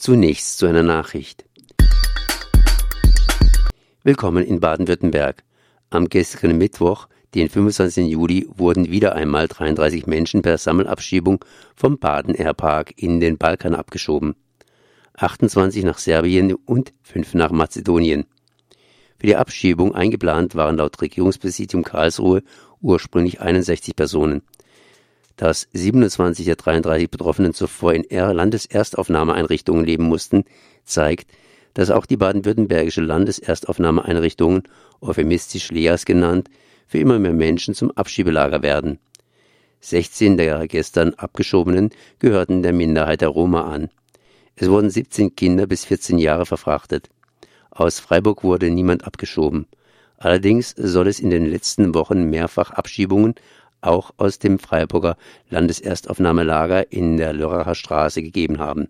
Zunächst zu einer Nachricht. Willkommen in Baden-Württemberg. Am gestrigen Mittwoch, den 25. Juli, wurden wieder einmal 33 Menschen per Sammelabschiebung vom Baden Air Park in den Balkan abgeschoben. 28 nach Serbien und 5 nach Mazedonien. Für die Abschiebung eingeplant waren laut Regierungspräsidium Karlsruhe ursprünglich 61 Personen. Dass 27 der 33 Betroffenen zuvor in Landeserstaufnahmeeinrichtungen leben mussten, zeigt, dass auch die baden-württembergische Landeserstaufnahmeeinrichtungen, euphemistisch LEAS genannt, für immer mehr Menschen zum Abschiebelager werden. 16 der gestern Abgeschobenen gehörten der Minderheit der Roma an. Es wurden 17 Kinder bis 14 Jahre verfrachtet. Aus Freiburg wurde niemand abgeschoben. Allerdings soll es in den letzten Wochen mehrfach Abschiebungen auch aus dem Freiburger Landeserstaufnahmelager in der Lörracher Straße gegeben haben.